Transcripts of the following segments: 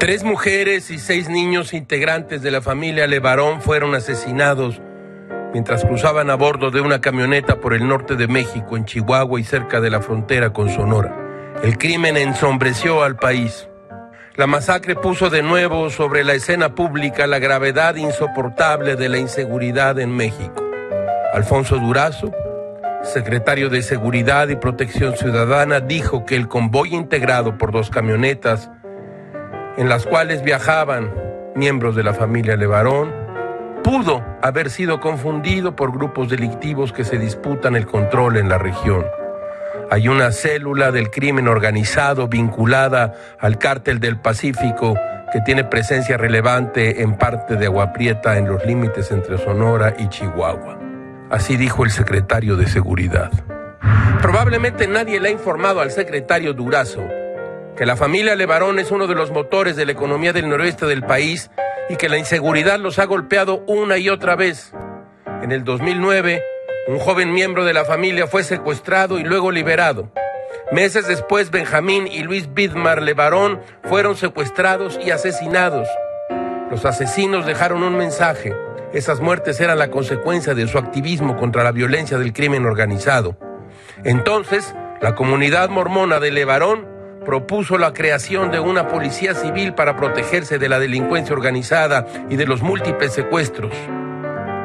Tres mujeres y seis niños integrantes de la familia Levarón fueron asesinados mientras cruzaban a bordo de una camioneta por el norte de México, en Chihuahua y cerca de la frontera con Sonora. El crimen ensombreció al país. La masacre puso de nuevo sobre la escena pública la gravedad insoportable de la inseguridad en México. Alfonso Durazo, secretario de Seguridad y Protección Ciudadana, dijo que el convoy integrado por dos camionetas en las cuales viajaban miembros de la familia Levarón, pudo haber sido confundido por grupos delictivos que se disputan el control en la región. Hay una célula del crimen organizado vinculada al cártel del Pacífico que tiene presencia relevante en parte de Agua Prieta en los límites entre Sonora y Chihuahua. Así dijo el secretario de Seguridad. Probablemente nadie le ha informado al secretario Durazo que la familia Levarón es uno de los motores de la economía del noroeste del país y que la inseguridad los ha golpeado una y otra vez. En el 2009, un joven miembro de la familia fue secuestrado y luego liberado. Meses después, Benjamín y Luis Bidmar Levarón fueron secuestrados y asesinados. Los asesinos dejaron un mensaje. Esas muertes eran la consecuencia de su activismo contra la violencia del crimen organizado. Entonces, la comunidad mormona de Levarón propuso la creación de una policía civil para protegerse de la delincuencia organizada y de los múltiples secuestros.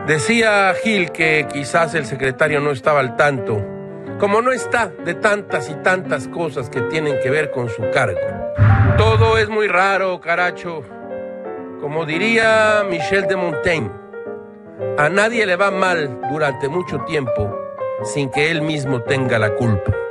Decía Gil que quizás el secretario no estaba al tanto, como no está de tantas y tantas cosas que tienen que ver con su cargo. Todo es muy raro, caracho. Como diría Michel de Montaigne, a nadie le va mal durante mucho tiempo sin que él mismo tenga la culpa.